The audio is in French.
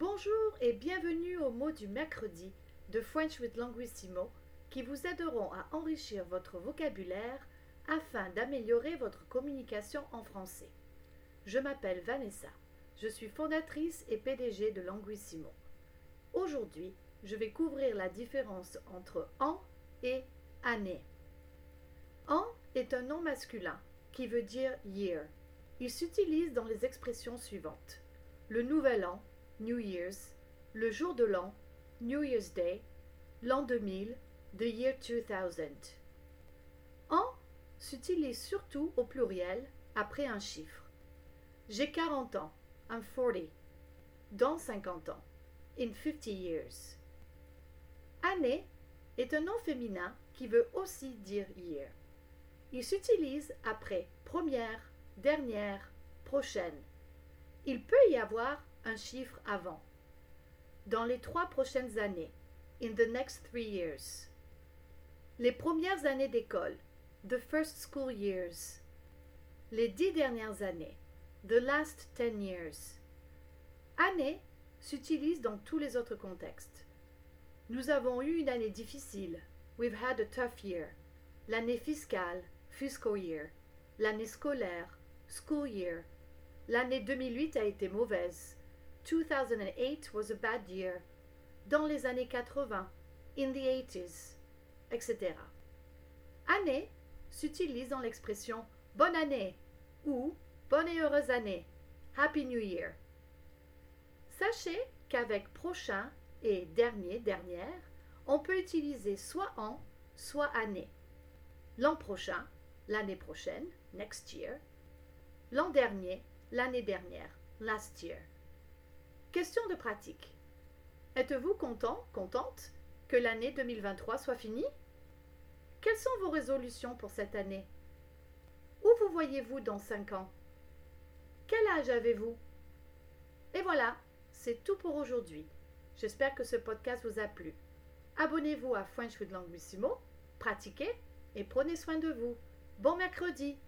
Bonjour et bienvenue aux mots du mercredi de French with Languissimo qui vous aideront à enrichir votre vocabulaire afin d'améliorer votre communication en français. Je m'appelle Vanessa. Je suis fondatrice et PDG de Languissimo. Aujourd'hui, je vais couvrir la différence entre an et année. An est un nom masculin qui veut dire year. Il s'utilise dans les expressions suivantes. Le nouvel an, New Year's, le jour de l'an, New Year's Day, l'an 2000, the year 2000. An s'utilise surtout au pluriel après un chiffre. J'ai 40 ans, I'm 40. Dans 50 ans, in 50 years. Année est un nom féminin qui veut aussi dire year. Il s'utilise après première, dernière, prochaine. Il peut y avoir un chiffre avant. Dans les trois prochaines années, in the next three years. Les premières années d'école, the first school years. Les dix dernières années, the last ten years. Année s'utilise dans tous les autres contextes. Nous avons eu une année difficile. We've had a tough year. L'année fiscale, fiscal year. L'année scolaire, school year. L'année 2008 a été mauvaise. 2008 was a bad year. Dans les années 80, in the 80s, etc. Année s'utilise dans l'expression bonne année ou bonne et heureuse année, Happy New Year. Sachez qu'avec prochain et dernier, dernière, on peut utiliser soit an, soit année. L'an prochain, l'année prochaine, next year. L'an dernier, l'année dernière, last year. Question de pratique. Êtes-vous content, contente que l'année 2023 soit finie? Quelles sont vos résolutions pour cette année? Où vous voyez-vous dans 5 ans? Quel âge avez-vous? Et voilà, c'est tout pour aujourd'hui. J'espère que ce podcast vous a plu. Abonnez-vous à French with Languissimo, pratiquez et prenez soin de vous. Bon mercredi